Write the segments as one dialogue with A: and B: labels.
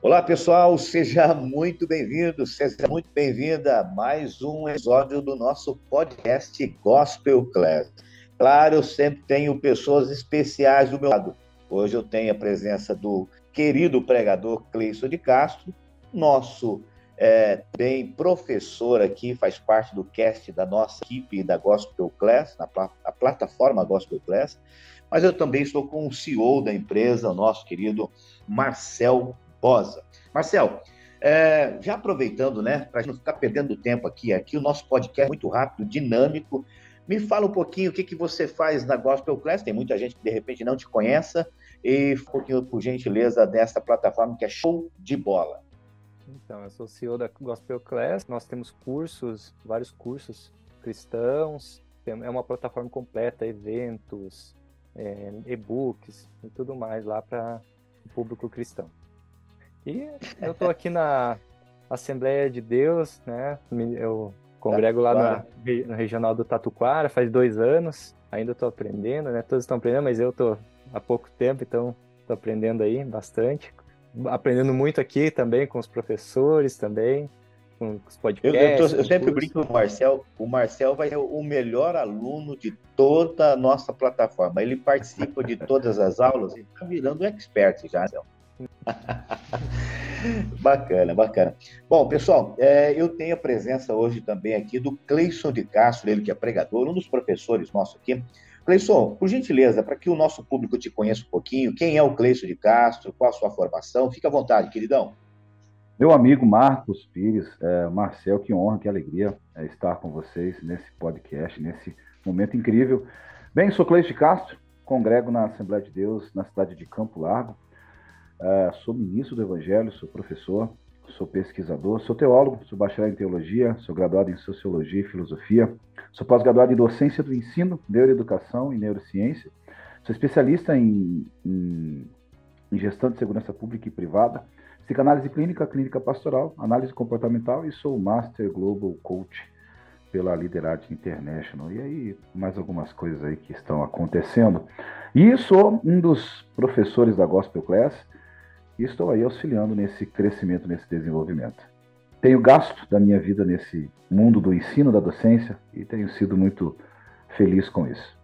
A: Olá, pessoal, seja muito bem-vindo, seja muito bem-vinda a mais um episódio do nosso podcast Gospel Class. Claro, eu sempre tenho pessoas especiais do meu lado. Hoje eu tenho a presença do querido pregador Cleison de Castro, nosso é, bem professor aqui, faz parte do cast da nossa equipe da Gospel Class, na pl a plataforma Gospel Class, mas eu também estou com o CEO da empresa, o nosso querido Marcel Bosa. Marcel, é, já aproveitando, né, para não ficar perdendo tempo aqui, aqui o nosso podcast é muito rápido, dinâmico. Me fala um pouquinho o que, que você faz na Gospel Class, tem muita gente que de repente não te conhece, e um pouquinho, por gentileza, dessa plataforma que é show de bola.
B: Então, eu sou CEO da Gospel Class, nós temos cursos, vários cursos cristãos, é uma plataforma completa, eventos, é, e-books e tudo mais lá para o público cristão. E eu estou aqui na Assembleia de Deus, né? Eu congrego lá na, na, regional do Tatuquara faz dois anos. Ainda estou aprendendo, né? Todos estão aprendendo, mas eu estou há pouco tempo, então estou aprendendo aí bastante. Aprendendo muito aqui também com os professores também, com os podcasts.
A: Eu, eu, tô, eu sempre brinco com o Marcel. O Marcel vai ser o melhor aluno de toda a nossa plataforma. Ele participa de todas as aulas e está virando expert já, Marcel. bacana, bacana. Bom, pessoal, é, eu tenho a presença hoje também aqui do Cleison de Castro, ele que é pregador, um dos professores nossos aqui. Cleison, por gentileza, para que o nosso público te conheça um pouquinho, quem é o Cleison de Castro, qual a sua formação? Fica à vontade, queridão.
C: Meu amigo Marcos Pires, é, Marcel, que honra, que alegria é, estar com vocês nesse podcast, nesse momento incrível. Bem, sou Cleison de Castro, congrego na Assembleia de Deus, na cidade de Campo Largo. Uh, sou ministro do Evangelho, sou professor, sou pesquisador, sou teólogo, sou bacharel em teologia, sou graduado em sociologia e filosofia, sou pós-graduado em docência do ensino, neuroeducação e neurociência, sou especialista em, em, em gestão de segurança pública e privada, psicanálise clínica, clínica pastoral, análise comportamental e sou Master Global Coach pela Liderate International. E aí, mais algumas coisas aí que estão acontecendo. E sou um dos professores da Gospel Class, e estou aí auxiliando nesse crescimento, nesse desenvolvimento. Tenho gasto da minha vida nesse mundo do ensino, da docência, e tenho sido muito feliz com isso.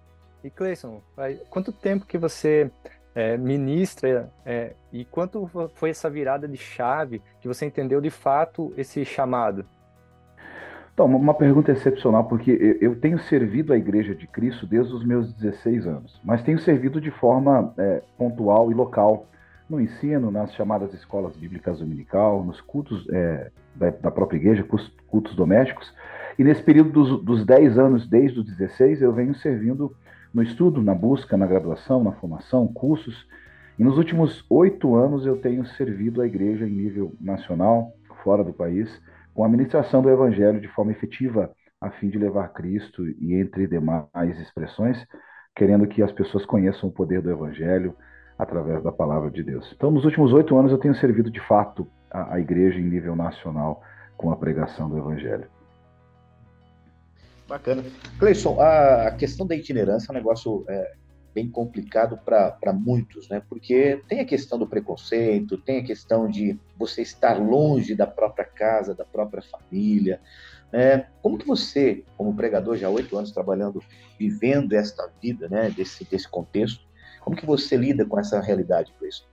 B: E Cleison, quanto tempo que você é, ministra é, e quanto foi essa virada de chave que você entendeu de fato esse chamado?
C: Então, uma pergunta excepcional, porque eu tenho servido a Igreja de Cristo desde os meus 16 anos, mas tenho servido de forma é, pontual e local no ensino, nas chamadas escolas bíblicas dominical, nos cultos é, da, da, própria igreja, cultos domésticos. E nesse período dos, dos 10 anos, desde os 16, eu venho servindo no estudo, na busca, na graduação, na formação, cursos. E nos últimos oito anos eu tenho servido a igreja em nível nacional, fora do país, com a ministração do evangelho de forma efetiva, a fim de levar Cristo e entre demais expressões, querendo que as pessoas conheçam o poder do evangelho, através da palavra de Deus. Então, nos últimos oito anos, eu tenho servido de fato a, a igreja em nível nacional com a pregação do Evangelho.
A: Bacana. Cleison, a questão da itinerância é um negócio é, bem complicado para muitos, né? Porque tem a questão do preconceito, tem a questão de você estar longe da própria casa, da própria família. Né? Como que você, como pregador, já há oito anos trabalhando, vivendo esta vida, né? Desse, desse contexto, como que você lida com essa realidade, Cleison?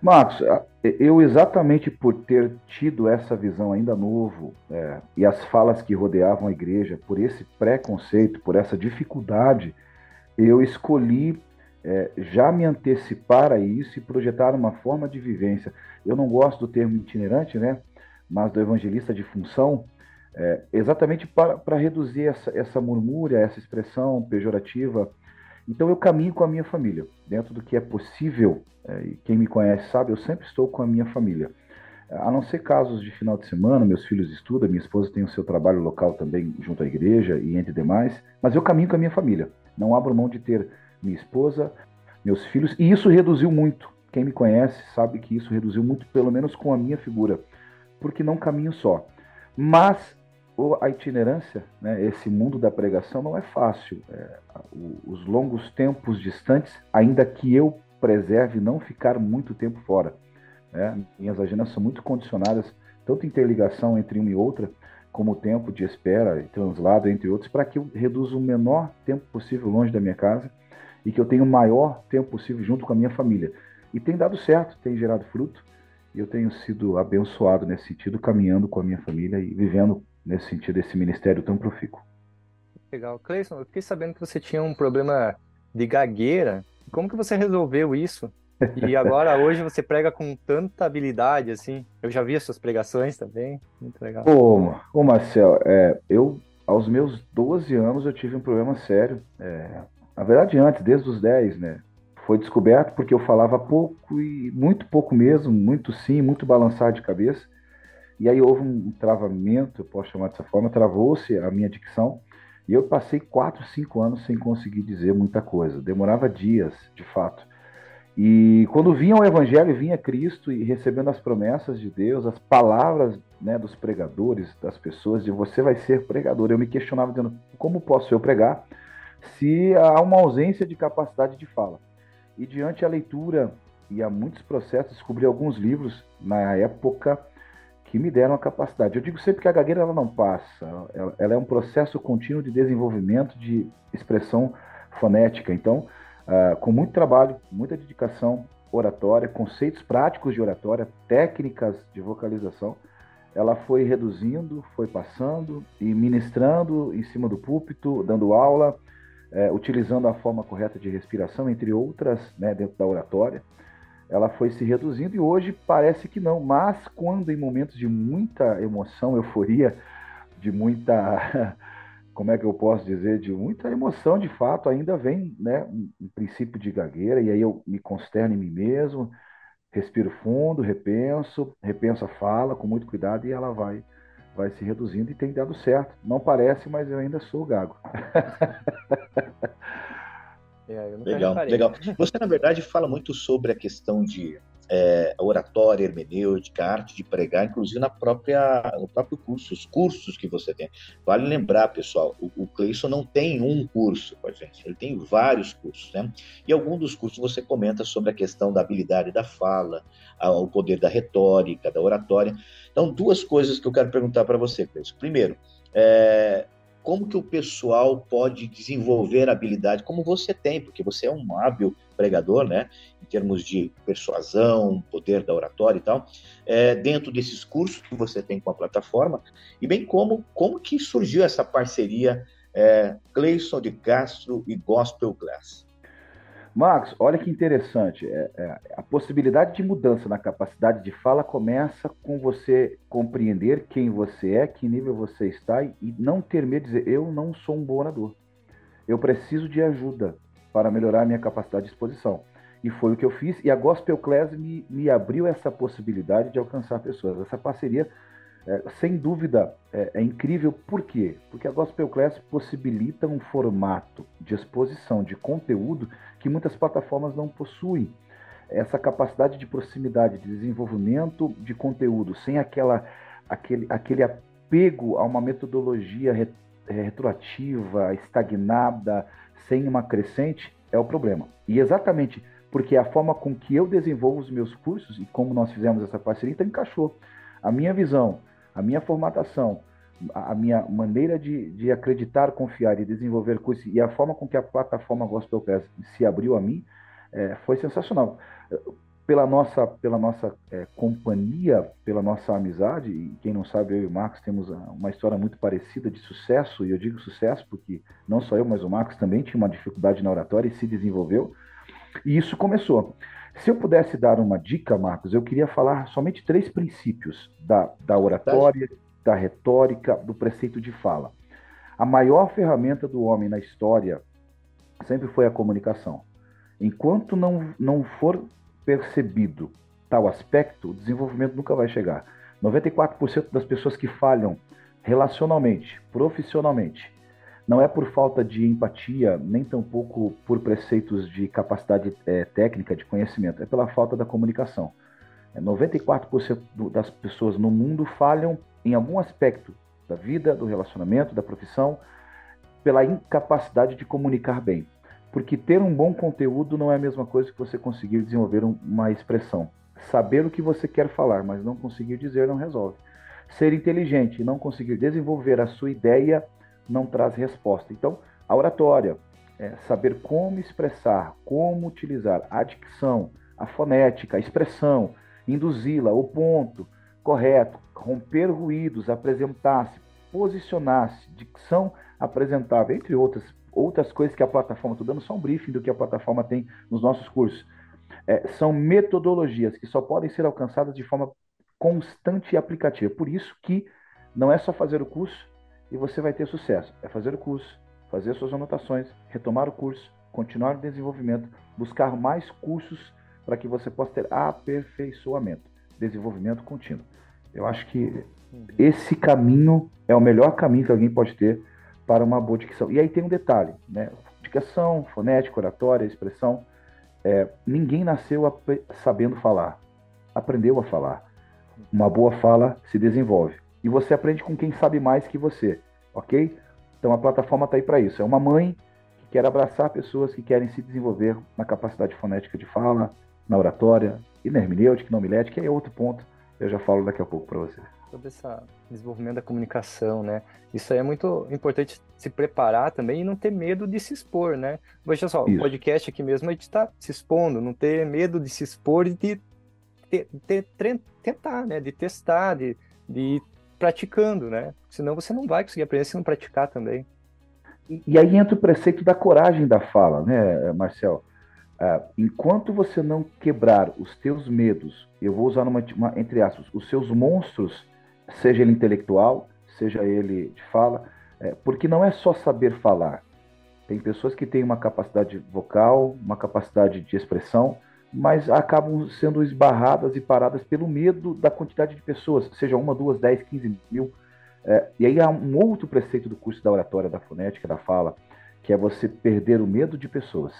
C: Marcos, eu exatamente por ter tido essa visão ainda novo é, e as falas que rodeavam a igreja, por esse preconceito, por essa dificuldade, eu escolhi é, já me antecipar a isso e projetar uma forma de vivência. Eu não gosto do termo itinerante, né? Mas do evangelista de função, é, exatamente para, para reduzir essa, essa murmúria, essa expressão pejorativa então eu caminho com a minha família, dentro do que é possível, é, e quem me conhece sabe, eu sempre estou com a minha família. A não ser casos de final de semana, meus filhos estudam, minha esposa tem o seu trabalho local também junto à igreja e entre demais, mas eu caminho com a minha família. Não abro mão de ter minha esposa, meus filhos, e isso reduziu muito. Quem me conhece sabe que isso reduziu muito, pelo menos com a minha figura, porque não caminho só. Mas a itinerância, né, esse mundo da pregação não é fácil. É, os longos tempos distantes, ainda que eu preserve não ficar muito tempo fora. Né? Minhas agendas são muito condicionadas, tanto interligação entre uma e outra, como o tempo de espera e translado, entre outros, para que eu reduza o menor tempo possível longe da minha casa e que eu tenha o maior tempo possível junto com a minha família. E tem dado certo, tem gerado fruto, e eu tenho sido abençoado nesse sentido, caminhando com a minha família e vivendo nesse sentido esse ministério tão profícuo.
B: Legal. Cleison, eu fiquei sabendo que você tinha um problema de gagueira. Como que você resolveu isso? E agora, hoje, você prega com tanta habilidade, assim. Eu já vi as suas pregações também. Muito legal.
C: Ô, ô Marcel, é, eu, aos meus 12 anos, eu tive um problema sério. É, na verdade, antes, desde os 10, né? Foi descoberto porque eu falava pouco e muito pouco mesmo, muito sim, muito balançar de cabeça. E aí houve um travamento, eu posso chamar dessa forma, travou-se a minha dicção. E eu passei 4, 5 anos sem conseguir dizer muita coisa. Demorava dias, de fato. E quando vinha o Evangelho, vinha Cristo e recebendo as promessas de Deus, as palavras né, dos pregadores, das pessoas, de você vai ser pregador. Eu me questionava dizendo, como posso eu pregar se há uma ausência de capacidade de fala? E diante a leitura e a muitos processos, descobri alguns livros na época que me deram a capacidade. Eu digo sempre que a gagueira ela não passa, ela, ela é um processo contínuo de desenvolvimento de expressão fonética. Então, uh, com muito trabalho, muita dedicação, oratória, conceitos práticos de oratória, técnicas de vocalização, ela foi reduzindo, foi passando e ministrando em cima do púlpito, dando aula, é, utilizando a forma correta de respiração, entre outras, né, dentro da oratória. Ela foi se reduzindo e hoje parece que não, mas quando em momentos de muita emoção, euforia, de muita como é que eu posso dizer, de muita emoção, de fato, ainda vem né, um, princípio de gagueira, e aí eu me consterno em mim mesmo, respiro fundo, repenso, repenso a fala com muito cuidado e ela vai vai se reduzindo e tem dado certo. Não parece, mas eu ainda sou gago.
A: É, legal, legal. Você, na verdade, fala muito sobre a questão de é, oratória, hermenêutica, arte de pregar, inclusive na própria, no próprio curso, os cursos que você tem. Vale lembrar, pessoal, o, o Cleison não tem um curso com a gente, ele tem vários cursos, né? E algum dos cursos você comenta sobre a questão da habilidade da fala, o poder da retórica, da oratória. Então, duas coisas que eu quero perguntar para você, Cleison. Primeiro, é, como que o pessoal pode desenvolver habilidade como você tem, porque você é um hábil pregador, né, em termos de persuasão, poder da oratória e tal, é, dentro desses cursos que você tem com a plataforma, e bem como como que surgiu essa parceria é, Cleison de Castro e Gospel Class.
C: Marcos, olha que interessante. É, é, a possibilidade de mudança na capacidade de fala começa com você compreender quem você é, que nível você está e não ter medo de dizer: eu não sou um bom orador. Eu preciso de ajuda para melhorar a minha capacidade de exposição. E foi o que eu fiz. E a Gospel Class me, me abriu essa possibilidade de alcançar pessoas. Essa parceria é, sem dúvida, é, é, incrível. Por quê? Porque a Gospel Class possibilita um formato de exposição de conteúdo que muitas plataformas não possuem. Essa capacidade de proximidade, de desenvolvimento de conteúdo, sem aquela, aquele, aquele apego a uma metodologia retroativa, estagnada, sem uma crescente, é o problema. E exatamente porque a forma com que eu desenvolvo os meus cursos e como nós fizemos essa parceria, então encaixou. A minha visão, a minha formatação, a minha maneira de, de acreditar, confiar e desenvolver coisas e a forma com que a plataforma Gospel Class se abriu a mim é, foi sensacional. Pela nossa, pela nossa é, companhia, pela nossa amizade, e quem não sabe, eu e o Marcos temos uma história muito parecida de sucesso, e eu digo sucesso porque não só eu, mas o Marcos também tinha uma dificuldade na oratória e se desenvolveu, e isso começou. Se eu pudesse dar uma dica, Marcos, eu queria falar somente três princípios da, da oratória, da retórica, do preceito de fala. A maior ferramenta do homem na história sempre foi a comunicação. Enquanto não, não for percebido tal aspecto, o desenvolvimento nunca vai chegar. 94% das pessoas que falham relacionalmente, profissionalmente, não é por falta de empatia, nem tampouco por preceitos de capacidade é, técnica, de conhecimento, é pela falta da comunicação. 94% é, das pessoas no mundo falham em algum aspecto da vida, do relacionamento, da profissão, pela incapacidade de comunicar bem. Porque ter um bom conteúdo não é a mesma coisa que você conseguir desenvolver uma expressão. saber o que você quer falar, mas não conseguir dizer não resolve. Ser inteligente e não conseguir desenvolver a sua ideia não traz resposta. Então, a oratória, é saber como expressar, como utilizar a dicção, a fonética, a expressão, induzi-la ao ponto correto, romper ruídos, apresentar-se, posicionar-se, dicção apresentável, entre outras, outras coisas que a plataforma, estou dando só um briefing do que a plataforma tem nos nossos cursos. É, são metodologias que só podem ser alcançadas de forma constante e aplicativa. Por isso que não é só fazer o curso e você vai ter sucesso. É fazer o curso, fazer suas anotações, retomar o curso, continuar o desenvolvimento, buscar mais cursos para que você possa ter aperfeiçoamento, desenvolvimento contínuo. Eu acho que esse caminho é o melhor caminho que alguém pode ter para uma boa dicção. E aí tem um detalhe, né? Dicção, fonética, oratória, expressão. É, ninguém nasceu sabendo falar, aprendeu a falar. Uma boa fala se desenvolve. E você aprende com quem sabe mais que você, ok? Então a plataforma está aí para isso. É uma mãe que quer abraçar pessoas que querem se desenvolver na capacidade fonética de fala, na oratória e na hermenêutica, na homilética, que é outro ponto. Eu já falo daqui a pouco para você.
B: Sobre esse desenvolvimento da comunicação, né? Isso aí é muito importante se preparar também e não ter medo de se expor, né? Veja só, Isso. o podcast aqui mesmo a gente está se expondo, não ter medo de se expor e de ter, ter, tentar, né? De testar, de, de praticando, né? Senão você não vai conseguir aprender se não praticar também.
C: E, e aí entra o preceito da coragem da fala, né, Marcel? Uh, enquanto você não quebrar os teus medos, eu vou usar uma, uma, entre aspas, os seus monstros, seja ele intelectual, seja ele de fala, é, porque não é só saber falar. Tem pessoas que têm uma capacidade vocal, uma capacidade de expressão, mas acabam sendo esbarradas e paradas pelo medo da quantidade de pessoas, seja uma, duas, dez, quinze mil. É, e aí há um outro preceito do curso da oratória, da fonética, da fala, que é você perder o medo de pessoas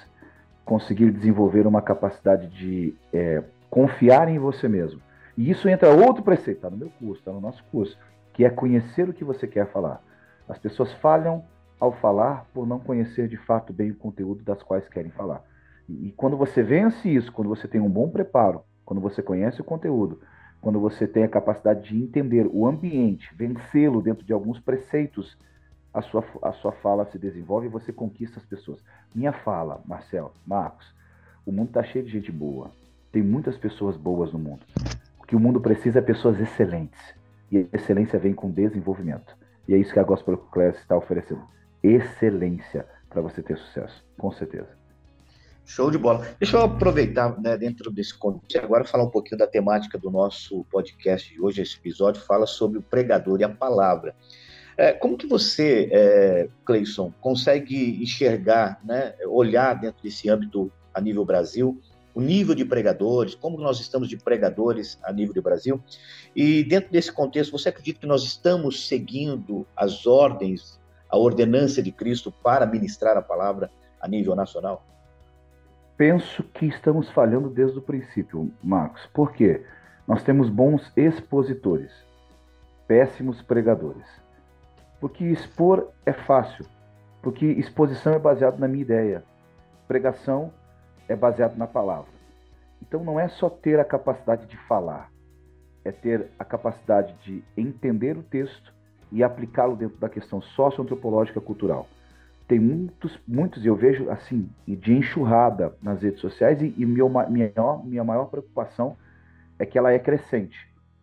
C: conseguir desenvolver uma capacidade de é, confiar em você mesmo. E isso entra outro preceito, está no meu curso, está no nosso curso, que é conhecer o que você quer falar. As pessoas falham ao falar por não conhecer de fato bem o conteúdo das quais querem falar. E, quando você vence isso, quando você tem um bom preparo, quando você conhece o conteúdo, quando você tem a capacidade de entender o ambiente, vencê-lo dentro de alguns preceitos a sua, a sua fala se desenvolve e você conquista as pessoas. Minha fala, Marcel, Marcos, o mundo está cheio de gente boa. Tem muitas pessoas boas no mundo. O que o mundo precisa é pessoas excelentes. E a excelência vem com desenvolvimento. E é isso que a Gospel Class está oferecendo. Excelência para você ter sucesso, com certeza.
A: Show de bola. Deixa eu aproveitar, né, dentro desse contexto, agora falar um pouquinho da temática do nosso podcast de hoje. Esse episódio fala sobre o pregador e a palavra. É, como que você, é, Cleison, consegue enxergar, né, olhar dentro desse âmbito a nível Brasil, o nível de pregadores, como nós estamos de pregadores a nível do Brasil? E dentro desse contexto, você acredita que nós estamos seguindo as ordens, a ordenança de Cristo para ministrar a palavra a nível nacional?
C: Penso que estamos falhando desde o princípio, Marcos. Por quê? Nós temos bons expositores, péssimos pregadores. Porque expor é fácil, porque exposição é baseado na minha ideia, pregação é baseado na palavra. Então não é só ter a capacidade de falar, é ter a capacidade de entender o texto e aplicá-lo dentro da questão socioantropológica cultural. Tem muitos, muitos, eu vejo assim, de enxurrada nas redes sociais, e, e meu, minha, minha maior preocupação é que ela é crescente.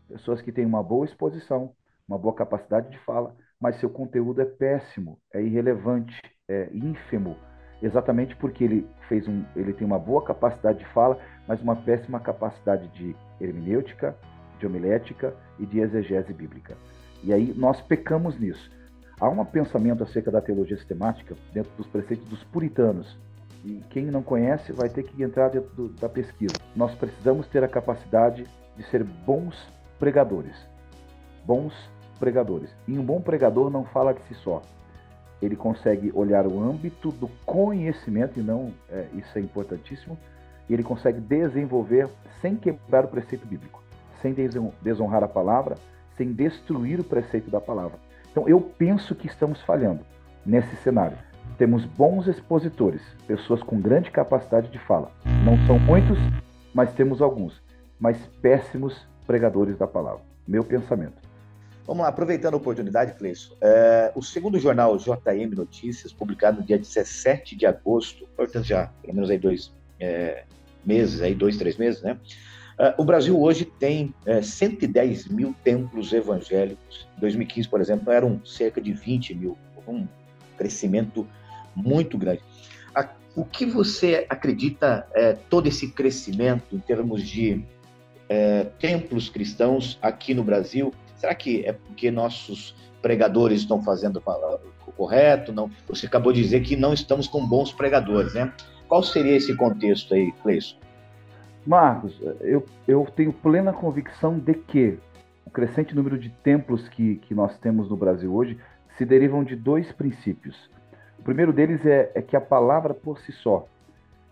C: Pessoas que têm uma boa exposição, uma boa capacidade de fala, mas seu conteúdo é péssimo, é irrelevante, é ínfimo, exatamente porque ele fez um, ele tem uma boa capacidade de fala, mas uma péssima capacidade de hermenêutica, de homilética e de exegese bíblica. E aí nós pecamos nisso. Há um pensamento acerca da teologia sistemática dentro dos preceitos dos puritanos. E quem não conhece vai ter que entrar dentro do, da pesquisa. Nós precisamos ter a capacidade de ser bons pregadores. Bons pregadores. E um bom pregador não fala de si só. Ele consegue olhar o âmbito do conhecimento, e não, é, isso é importantíssimo, e ele consegue desenvolver sem quebrar o preceito bíblico, sem desonrar a palavra, sem destruir o preceito da palavra. Então eu penso que estamos falhando nesse cenário. Temos bons expositores, pessoas com grande capacidade de fala. Não são muitos, mas temos alguns. mas péssimos pregadores da palavra. Meu pensamento.
A: Vamos lá, aproveitando a oportunidade, Cleison. É, o segundo jornal JM Notícias, publicado no dia 17 de agosto, portanto já pelo menos aí dois é, meses, aí dois, três meses, né? É, o Brasil hoje tem é, 110 mil templos evangélicos. Em 2015, por exemplo, eram cerca de 20 mil. Um crescimento muito grande. O que você acredita é, todo esse crescimento em termos de é, templos cristãos aqui no Brasil Será que é porque nossos pregadores estão fazendo o correto? Não, você acabou de dizer que não estamos com bons pregadores, né? Qual seria esse contexto aí, Cleison?
C: Marcos, eu, eu tenho plena convicção de que o crescente número de templos que, que nós temos no Brasil hoje se derivam de dois princípios. O primeiro deles é, é que a palavra por si só,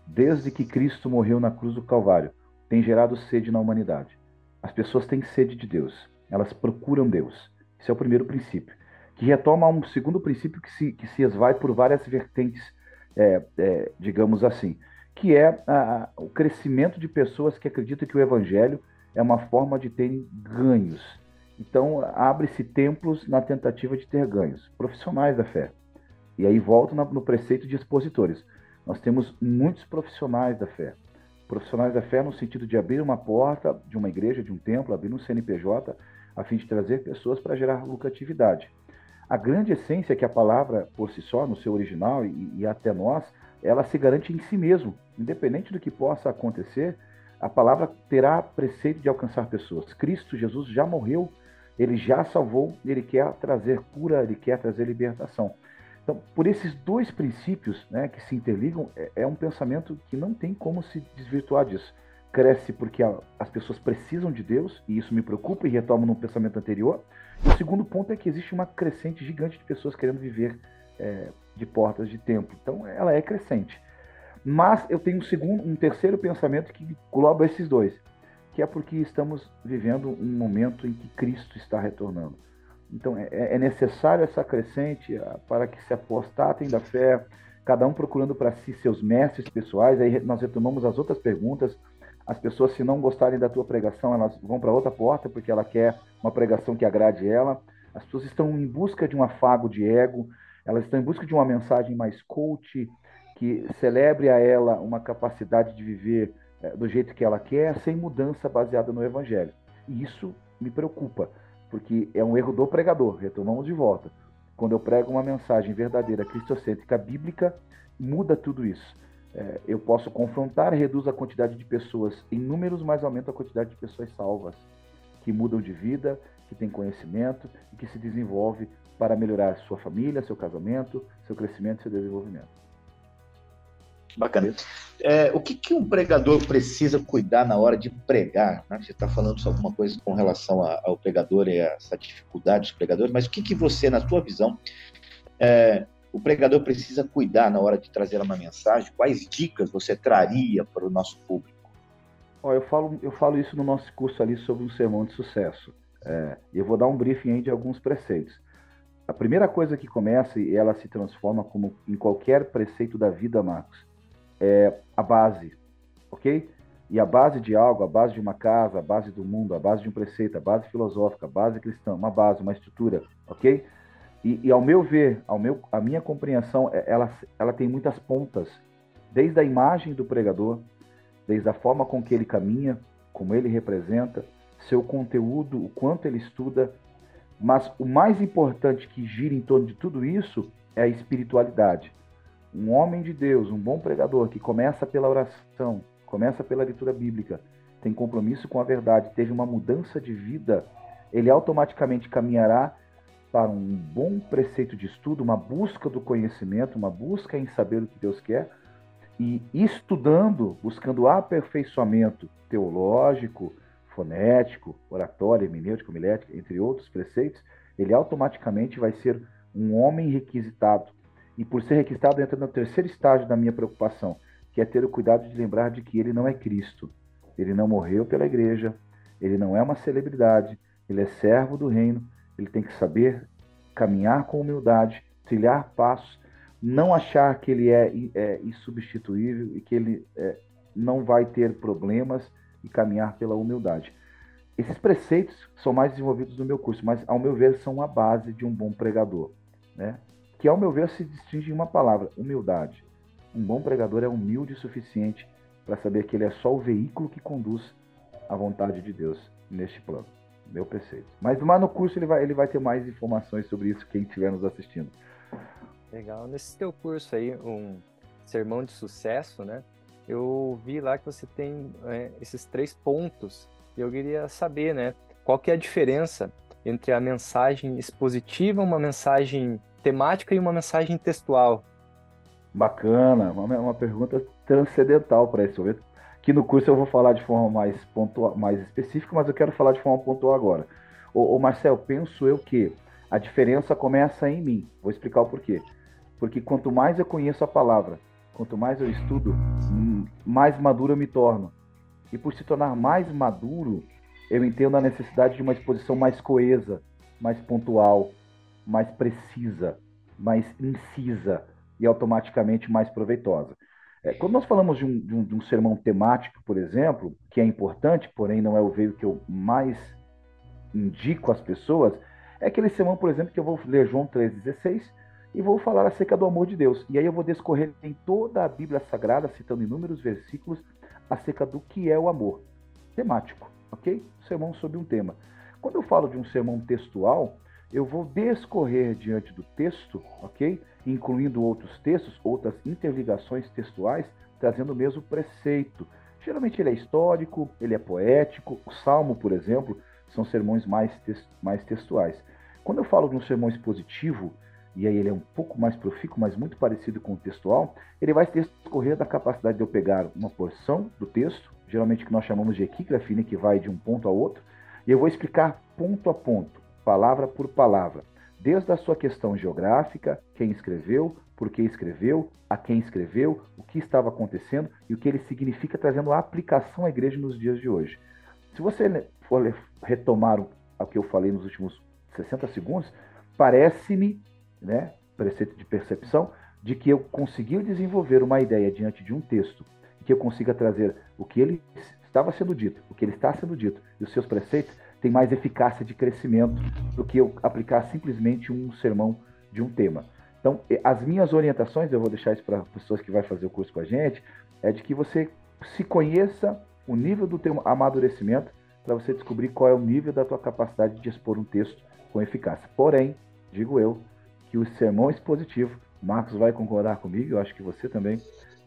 C: desde que Cristo morreu na cruz do Calvário, tem gerado sede na humanidade. As pessoas têm sede de Deus elas procuram Deus. Esse é o primeiro princípio. Que retoma um segundo princípio que se, que se esvai por várias vertentes, é, é, digamos assim, que é a, o crescimento de pessoas que acreditam que o evangelho é uma forma de terem ganhos. Então, abre-se templos na tentativa de ter ganhos, profissionais da fé. E aí volto no preceito de expositores. Nós temos muitos profissionais da fé. Profissionais da fé no sentido de abrir uma porta de uma igreja, de um templo, abrir um CNPJ a fim de trazer pessoas para gerar lucratividade. A grande essência é que a palavra, por si só, no seu original e, e até nós, ela se garante em si mesmo. Independente do que possa acontecer, a palavra terá preceito de alcançar pessoas. Cristo Jesus já morreu, ele já salvou, ele quer trazer cura, ele quer trazer libertação. Então, por esses dois princípios né, que se interligam, é, é um pensamento que não tem como se desvirtuar disso cresce porque a, as pessoas precisam de Deus, e isso me preocupa e retomo no pensamento anterior. E o segundo ponto é que existe uma crescente gigante de pessoas querendo viver é, de portas de templo. Então, ela é crescente. Mas eu tenho um, segundo, um terceiro pensamento que engloba esses dois, que é porque estamos vivendo um momento em que Cristo está retornando. Então, é, é necessário essa crescente ah, para que se apostatem da fé, cada um procurando para si seus mestres pessoais. Aí nós retomamos as outras perguntas as pessoas, se não gostarem da tua pregação, elas vão para outra porta porque ela quer uma pregação que agrade ela. As pessoas estão em busca de um afago de ego, elas estão em busca de uma mensagem mais coach, que celebre a ela uma capacidade de viver é, do jeito que ela quer, sem mudança baseada no evangelho. E isso me preocupa, porque é um erro do pregador. Retomamos de volta. Quando eu prego uma mensagem verdadeira, cristocêntrica, bíblica, muda tudo isso é, eu posso confrontar, reduz a quantidade de pessoas em números, mas aumenta a quantidade de pessoas salvas, que mudam de vida, que têm conhecimento e que se desenvolve para melhorar sua família, seu casamento, seu crescimento e seu desenvolvimento.
A: Bacana. É, o que, que um pregador precisa cuidar na hora de pregar? Né? Você está falando sobre alguma coisa com relação ao pregador e a essa dificuldade dos pregadores, mas o que, que você, na sua visão, é, o pregador precisa cuidar na hora de trazer uma mensagem? Quais dicas você traria para o nosso público?
C: Oh, eu, falo, eu falo isso no nosso curso ali sobre um sermão de sucesso. É, eu vou dar um briefing aí de alguns preceitos. A primeira coisa que começa e ela se transforma como em qualquer preceito da vida, Marcos, é a base, ok? E a base de algo, a base de uma casa, a base do mundo, a base de um preceito, a base filosófica, a base cristã, uma base, uma estrutura, ok? E, e, ao meu ver, ao meu, a minha compreensão, é, ela, ela tem muitas pontas, desde a imagem do pregador, desde a forma com que ele caminha, como ele representa, seu conteúdo, o quanto ele estuda, mas o mais importante que gira em torno de tudo isso é a espiritualidade. Um homem de Deus, um bom pregador que começa pela oração, começa pela leitura bíblica, tem compromisso com a verdade, teve uma mudança de vida, ele automaticamente caminhará para um bom preceito de estudo, uma busca do conhecimento, uma busca em saber o que Deus quer, e estudando, buscando aperfeiçoamento teológico, fonético, oratório, hermenêutico, homilética, entre outros preceitos, ele automaticamente vai ser um homem requisitado. E por ser requisitado, entra no terceiro estágio da minha preocupação, que é ter o cuidado de lembrar de que ele não é Cristo. Ele não morreu pela igreja, ele não é uma celebridade, ele é servo do reino, ele tem que saber caminhar com humildade, trilhar passos, não achar que ele é, é insubstituível e que ele é, não vai ter problemas e caminhar pela humildade. Esses preceitos são mais desenvolvidos no meu curso, mas ao meu ver são a base de um bom pregador, né? Que ao meu ver se distingue em uma palavra, humildade. Um bom pregador é humilde o suficiente para saber que ele é só o veículo que conduz a vontade de Deus neste plano. Meu preceito. Mas lá no curso ele vai, ele vai ter mais informações sobre isso, quem estiver nos assistindo.
B: Legal. Nesse teu curso aí, um sermão de sucesso, né? Eu vi lá que você tem é, esses três pontos. E eu queria saber, né? Qual que é a diferença entre a mensagem expositiva, uma mensagem temática e uma mensagem textual?
C: Bacana, uma, uma pergunta transcendental para esse momento. Que no curso eu vou falar de forma mais pontual, mais específica, mas eu quero falar de forma pontual agora. O, Marcel, penso eu que a diferença começa em mim. Vou explicar o porquê. Porque quanto mais eu conheço a palavra, quanto mais eu estudo, mais maduro eu me torno. E por se tornar mais maduro, eu entendo a necessidade de uma exposição mais coesa, mais pontual, mais precisa, mais incisa e automaticamente mais proveitosa. É, quando nós falamos de um, de, um, de um, sermão temático, por exemplo, que é importante, porém não é o veio que eu mais indico às pessoas, é aquele sermão, por exemplo, que eu vou ler João 3,16 e vou falar acerca do amor de Deus. E aí eu vou discorrer em toda a Bíblia Sagrada, citando inúmeros versículos, acerca do que é o amor. Temático, ok? Sermão sobre um tema. Quando eu falo de um sermão textual, eu vou descorrer diante do texto, ok? Incluindo outros textos, outras interligações textuais, trazendo o mesmo preceito. Geralmente ele é histórico, ele é poético. O Salmo, por exemplo, são sermões mais, mais textuais. Quando eu falo de um sermão expositivo, e aí ele é um pouco mais profícuo, mas muito parecido com o textual, ele vai discorrer da capacidade de eu pegar uma porção do texto, geralmente que nós chamamos de equígrafe, que vai de um ponto a outro, e eu vou explicar ponto a ponto, palavra por palavra, desde a sua questão geográfica, quem escreveu, por que escreveu, a quem escreveu, o que estava acontecendo e o que ele significa, trazendo a aplicação à igreja nos dias de hoje. Se você for retomar o que eu falei nos últimos 60 segundos, parece-me né, preceito de percepção, de que eu consegui desenvolver uma ideia diante de um texto, que eu consiga trazer o que ele estava sendo dito, o que ele está sendo dito, e os seus preceitos têm mais eficácia de crescimento do que eu aplicar simplesmente um sermão de um tema. Então, as minhas orientações, eu vou deixar isso para pessoas que vão fazer o curso com a gente, é de que você se conheça o nível do teu amadurecimento para você descobrir qual é o nível da tua capacidade de expor um texto com eficácia. Porém, digo eu, que o sermão expositivo, Marcos vai concordar comigo, eu acho que você também,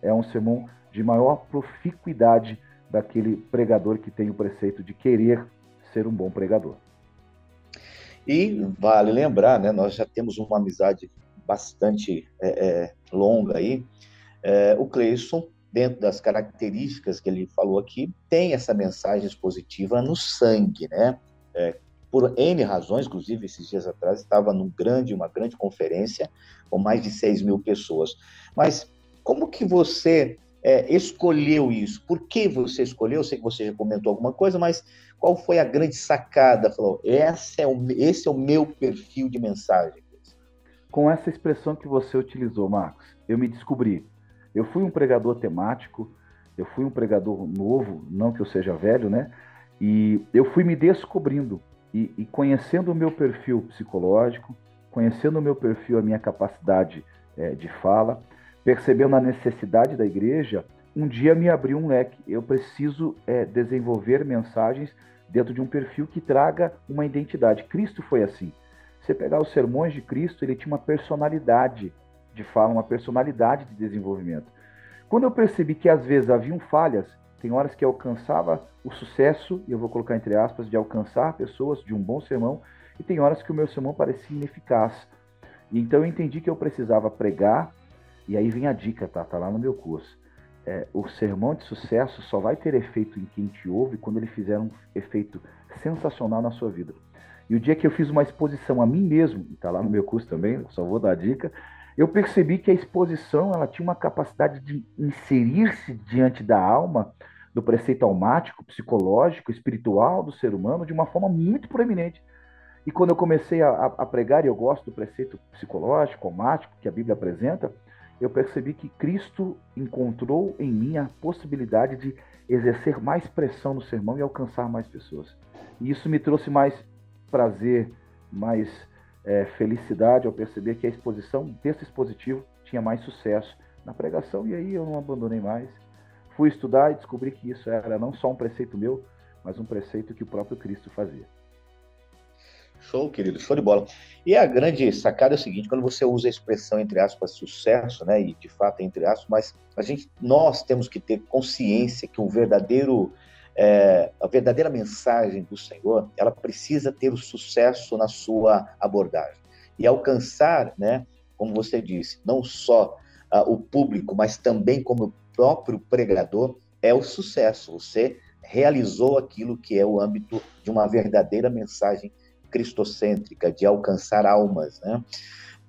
C: é um sermão de maior proficuidade daquele pregador que tem o preceito de querer ser um bom pregador.
A: E vale lembrar, né, nós já temos uma amizade bastante é, é, longa aí. É, o Cleison, dentro das características que ele falou aqui, tem essa mensagem expositiva no sangue, né? Por N razões, inclusive esses dias atrás estava num grande, uma grande conferência com mais de 6 mil pessoas. Mas como que você é, escolheu isso? Por que você escolheu? Eu sei que você já comentou alguma coisa, mas qual foi a grande sacada? Falou, esse é o, esse é o meu perfil de mensagem.
C: Com essa expressão que você utilizou, Marcos, eu me descobri. Eu fui um pregador temático, eu fui um pregador novo, não que eu seja velho, né? E eu fui me descobrindo e, e conhecendo o meu perfil psicológico, conhecendo o meu perfil, a minha capacidade é, de fala, percebendo a necessidade da igreja, um dia me abriu um leque. Eu preciso é, desenvolver mensagens dentro de um perfil que traga uma identidade. Cristo foi assim. Você pegar os sermões de Cristo, ele tinha uma personalidade de fala, uma personalidade de desenvolvimento. Quando eu percebi que às vezes haviam falhas, tem horas que alcançava o sucesso, e eu vou colocar entre aspas, de alcançar pessoas de um bom sermão, e tem horas que o meu sermão parecia ineficaz. E então eu entendi que eu precisava pregar, e aí vem a dica, tá? Tá lá no meu curso. É, o sermão de sucesso só vai ter efeito em quem te ouve quando ele fizer um efeito sensacional na sua vida. E o dia que eu fiz uma exposição a mim mesmo, está lá no meu curso também, só vou dar a dica, eu percebi que a exposição ela tinha uma capacidade de inserir-se diante da alma do preceito almático, psicológico, espiritual do ser humano de uma forma muito proeminente. E quando eu comecei a, a pregar, e eu gosto do preceito psicológico, almático, que a Bíblia apresenta, eu percebi que Cristo encontrou em mim a possibilidade de exercer mais pressão no sermão e alcançar mais pessoas. E isso me trouxe mais prazer, mais é, felicidade ao perceber que a exposição, o texto expositivo, tinha mais sucesso na pregação. E aí eu não abandonei mais. Fui estudar e descobri que isso era não só um preceito meu, mas um preceito que o próprio Cristo fazia.
A: Show, querido, show de bola. E a grande sacada é o seguinte, quando você usa a expressão, entre aspas, sucesso, né, e de fato é entre aspas, mas a gente, nós temos que ter consciência que o verdadeiro, é, a verdadeira mensagem do Senhor, ela precisa ter o sucesso na sua abordagem. E alcançar, né, como você disse, não só uh, o público, mas também como próprio pregador, é o sucesso. Você realizou aquilo que é o âmbito de uma verdadeira mensagem cristocêntrica, de alcançar almas, né?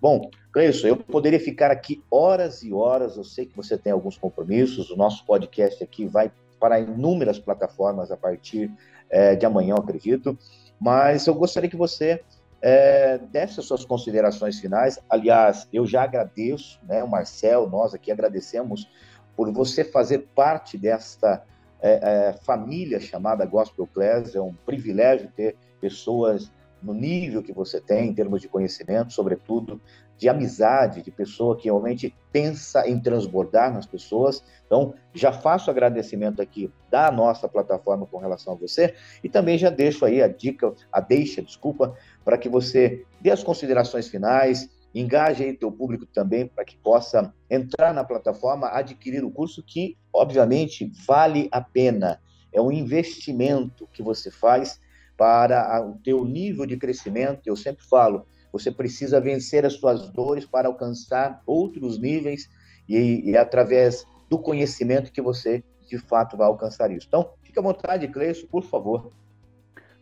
A: Bom, Cleison, eu poderia ficar aqui horas e horas, eu sei que você tem alguns compromissos, o nosso podcast aqui vai para inúmeras plataformas a partir é, de amanhã, acredito, mas eu gostaria que você é, desse as suas considerações finais. Aliás, eu já agradeço, né, o Marcel, nós aqui agradecemos por você fazer parte desta é, é, família chamada Gospel Class. É um privilégio ter pessoas no nível que você tem, em termos de conhecimento, sobretudo de amizade, de pessoa que realmente pensa em transbordar nas pessoas. Então, já faço agradecimento aqui da nossa plataforma com relação a você e também já deixo aí a dica, a deixa, desculpa, para que você dê as considerações finais, engaje aí teu público também para que possa entrar na plataforma, adquirir o curso que, obviamente, vale a pena. É um investimento que você faz para o teu nível de crescimento. Eu sempre falo, você precisa vencer as suas dores para alcançar outros níveis e, e através do conhecimento que você de fato vai alcançar isso. Então, fique à vontade, Cleison, por favor.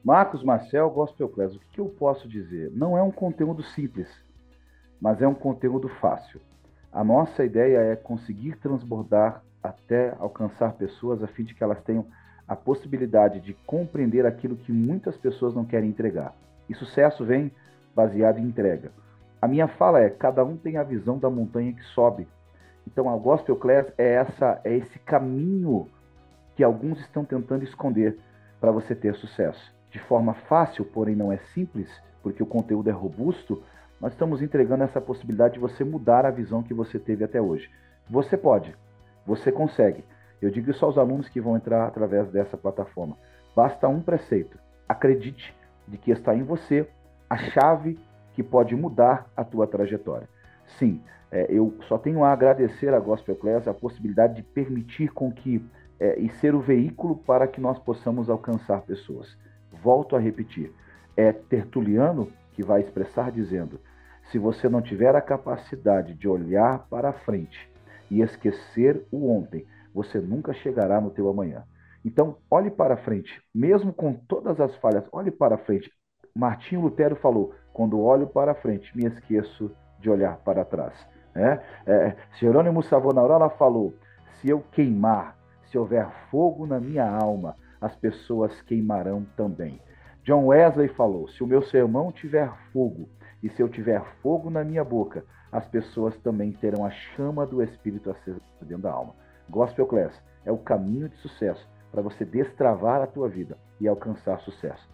C: Marcos Marcel, Gospel Class, o que eu posso dizer? Não é um conteúdo simples, mas é um conteúdo fácil. A nossa ideia é conseguir transbordar até alcançar pessoas a fim de que elas tenham a possibilidade de compreender aquilo que muitas pessoas não querem entregar. E sucesso vem baseado em entrega. A minha fala é: cada um tem a visão da montanha que sobe. Então a Gospel Class é essa é esse caminho que alguns estão tentando esconder para você ter sucesso. De forma fácil, porém não é simples, porque o conteúdo é robusto, nós estamos entregando essa possibilidade de você mudar a visão que você teve até hoje. Você pode, você consegue. Eu digo isso aos alunos que vão entrar através dessa plataforma. Basta um preceito. Acredite de que está em você a chave que pode mudar a tua trajetória. Sim, é, eu só tenho a agradecer à Gospel Class a possibilidade de permitir com que é, e ser o veículo para que nós possamos alcançar pessoas. Volto a repetir, é Tertuliano que vai expressar dizendo: se você não tiver a capacidade de olhar para frente e esquecer o ontem, você nunca chegará no teu amanhã. Então, olhe para frente, mesmo com todas as falhas, olhe para frente. Martinho Lutero falou: quando olho para frente, me esqueço de olhar para trás. É, é, Jerônimo Savonarola falou: se eu queimar, se houver fogo na minha alma, as pessoas queimarão também. John Wesley falou: se o meu sermão tiver fogo, e se eu tiver fogo na minha boca, as pessoas também terão a chama do Espírito acesa dentro da alma. Gospel Class é o caminho de sucesso para você destravar a tua vida e alcançar sucesso.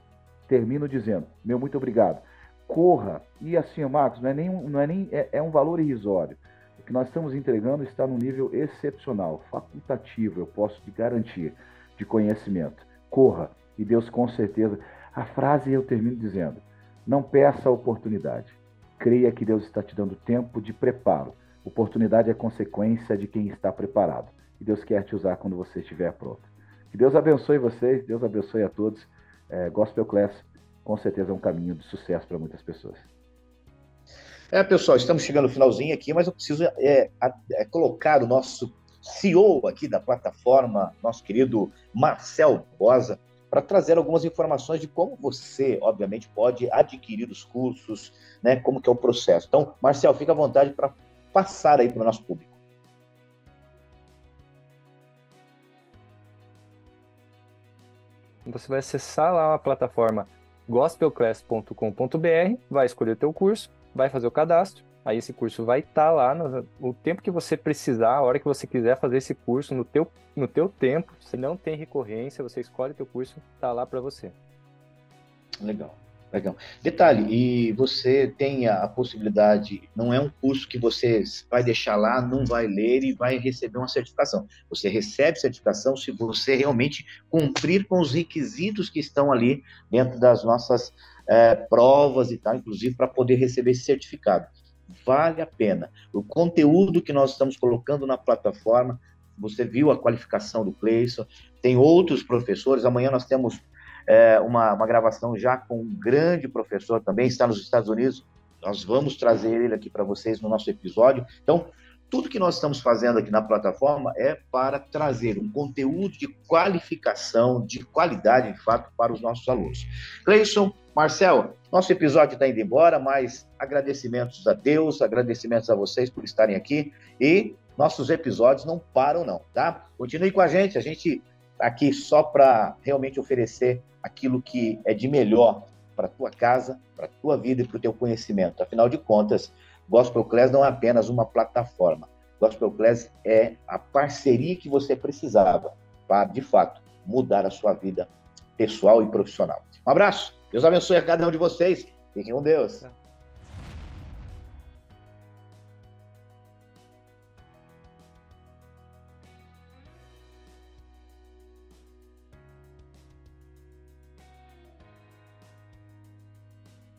C: Termino dizendo, meu muito obrigado. Corra, e assim, Marcos, não é nem, não é, nem é, é um valor irrisório. O que nós estamos entregando está num nível excepcional, facultativo, eu posso te garantir, de conhecimento. Corra, e Deus com certeza. A frase eu termino dizendo: não peça a oportunidade. Creia que Deus está te dando tempo de preparo. Oportunidade é consequência de quem está preparado e Deus quer te usar quando você estiver pronto. Que Deus abençoe vocês, Deus abençoe a todos. É, Gospel Class, com certeza, é um caminho de sucesso para muitas pessoas.
A: É, pessoal, estamos chegando no finalzinho aqui, mas eu preciso é, é, colocar o nosso CEO aqui da plataforma, nosso querido Marcel Bosa, para trazer algumas informações de como você, obviamente, pode adquirir os cursos, né, como que é o processo. Então, Marcel, fica à vontade para passar aí para o nosso público.
B: Você vai acessar lá a plataforma gospelclass.com.br, vai escolher o teu curso, vai fazer o cadastro. Aí esse curso vai estar tá lá no, tempo que você precisar, a hora que você quiser fazer esse curso no teu, no teu tempo. Se não tem recorrência, você escolhe o teu curso, tá lá para você.
A: Legal. Legal. Detalhe, e você tem a possibilidade, não é um curso que você vai deixar lá, não vai ler e vai receber uma certificação. Você recebe certificação se você realmente cumprir com os requisitos que estão ali dentro das nossas é, provas e tal, inclusive para poder receber esse certificado. Vale a pena. O conteúdo que nós estamos colocando na plataforma, você viu a qualificação do Cleison, tem outros professores, amanhã nós temos é, uma, uma gravação já com um grande professor também, está nos Estados Unidos. Nós vamos trazer ele aqui para vocês no nosso episódio. Então, tudo que nós estamos fazendo aqui na plataforma é para trazer um conteúdo de qualificação, de qualidade, de fato, para os nossos alunos. Cleison, Marcel, nosso episódio está indo embora, mas agradecimentos a Deus, agradecimentos a vocês por estarem aqui e nossos episódios não param não, tá? Continue com a gente, a gente aqui só para realmente oferecer aquilo que é de melhor para tua casa, para tua vida e para o teu conhecimento. Afinal de contas, Gospel Class não é apenas uma plataforma. Gospel Class é a parceria que você precisava para, de fato, mudar a sua vida pessoal e profissional. Um abraço. Deus abençoe a cada um de vocês. Fiquem com Deus.